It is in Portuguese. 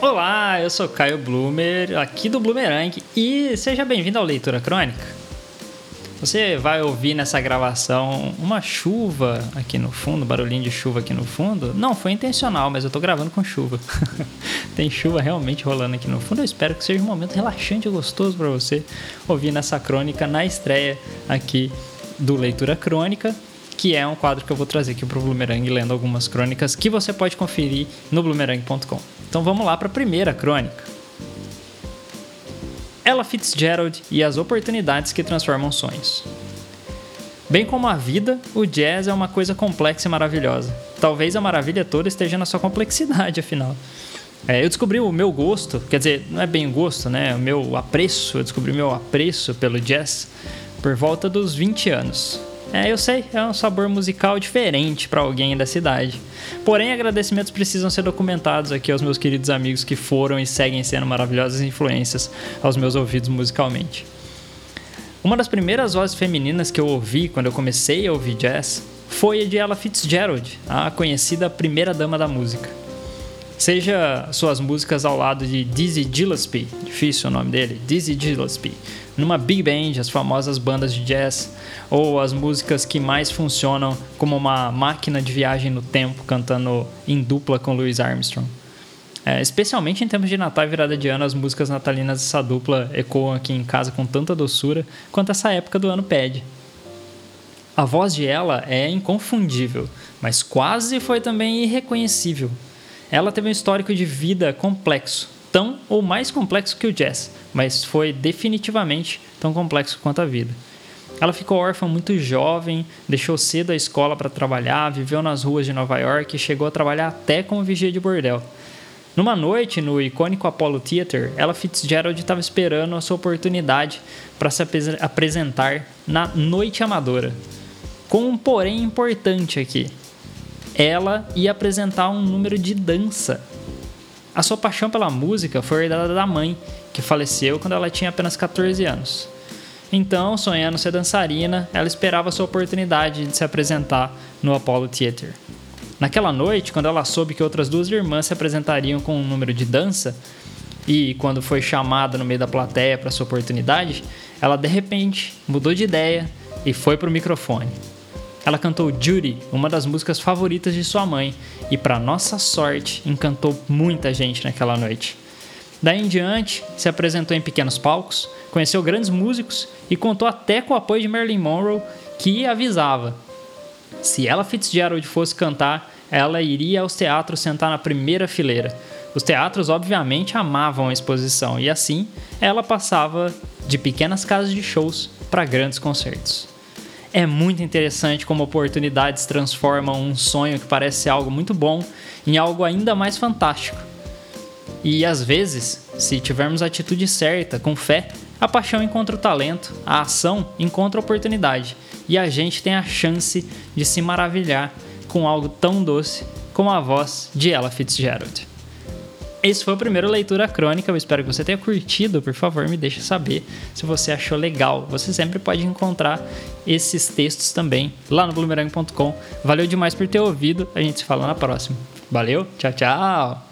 Olá, eu sou Caio Bloomer, aqui do Bloomerang, e seja bem-vindo ao Leitura Crônica. Você vai ouvir nessa gravação uma chuva aqui no fundo, barulhinho de chuva aqui no fundo. Não foi intencional, mas eu tô gravando com chuva. Tem chuva realmente rolando aqui no fundo. Eu espero que seja um momento relaxante e gostoso para você ouvir nessa crônica na estreia aqui do Leitura Crônica, que é um quadro que eu vou trazer aqui pro Bloomerang lendo algumas crônicas que você pode conferir no bloomerang.com. Então vamos lá para a primeira crônica. Ella Fitzgerald e as oportunidades que transformam sonhos. Bem como a vida, o jazz é uma coisa complexa e maravilhosa. Talvez a maravilha toda esteja na sua complexidade, afinal. É, eu descobri o meu gosto, quer dizer, não é bem o gosto, né? O meu apreço, eu descobri o meu apreço pelo jazz por volta dos 20 anos. É, eu sei, é um sabor musical diferente para alguém da cidade. Porém, agradecimentos precisam ser documentados aqui aos meus queridos amigos que foram e seguem sendo maravilhosas influências aos meus ouvidos musicalmente. Uma das primeiras vozes femininas que eu ouvi quando eu comecei a ouvir jazz foi a de Ella Fitzgerald, a conhecida primeira dama da música. Seja suas músicas ao lado de Dizzy Gillespie, difícil o nome dele, Dizzy Gillespie, numa big band, as famosas bandas de jazz, ou as músicas que mais funcionam como uma máquina de viagem no tempo, cantando em dupla com Louis Armstrong. É, especialmente em tempos de Natal e virada de ano, as músicas natalinas dessa dupla ecoam aqui em casa com tanta doçura quanto essa época do ano pede. A voz de ela é inconfundível, mas quase foi também irreconhecível. Ela teve um histórico de vida complexo, tão ou mais complexo que o jazz, mas foi definitivamente tão complexo quanto a vida. Ela ficou órfã muito jovem, deixou cedo a escola para trabalhar, viveu nas ruas de Nova York e chegou a trabalhar até como vigia de bordel. Numa noite, no icônico Apollo Theater, ela Fitzgerald estava esperando a sua oportunidade para se ap apresentar na Noite Amadora. Com um porém importante aqui. Ela ia apresentar um número de dança a sua paixão pela música foi herdada da mãe, que faleceu quando ela tinha apenas 14 anos. Então, sonhando ser dançarina, ela esperava sua oportunidade de se apresentar no Apollo Theater. Naquela noite, quando ela soube que outras duas irmãs se apresentariam com um número de dança, e quando foi chamada no meio da plateia para sua oportunidade, ela de repente mudou de ideia e foi para o microfone. Ela cantou Judy, uma das músicas favoritas de sua mãe, e para nossa sorte, encantou muita gente naquela noite. Daí em diante, se apresentou em pequenos palcos, conheceu grandes músicos e contou até com o apoio de Marilyn Monroe, que avisava: se ela Fitzgerald fosse cantar, ela iria aos teatros sentar na primeira fileira. Os teatros, obviamente, amavam a exposição e assim ela passava de pequenas casas de shows para grandes concertos. É muito interessante como oportunidades transformam um sonho que parece algo muito bom em algo ainda mais fantástico. E às vezes, se tivermos a atitude certa, com fé, a paixão encontra o talento, a ação encontra a oportunidade e a gente tem a chance de se maravilhar com algo tão doce como a voz de Ella Fitzgerald. Esse foi a primeira leitura crônica. Eu espero que você tenha curtido. Por favor, me deixe saber se você achou legal. Você sempre pode encontrar esses textos também lá no bloomerang.com. Valeu demais por ter ouvido. A gente se fala na próxima. Valeu, tchau, tchau.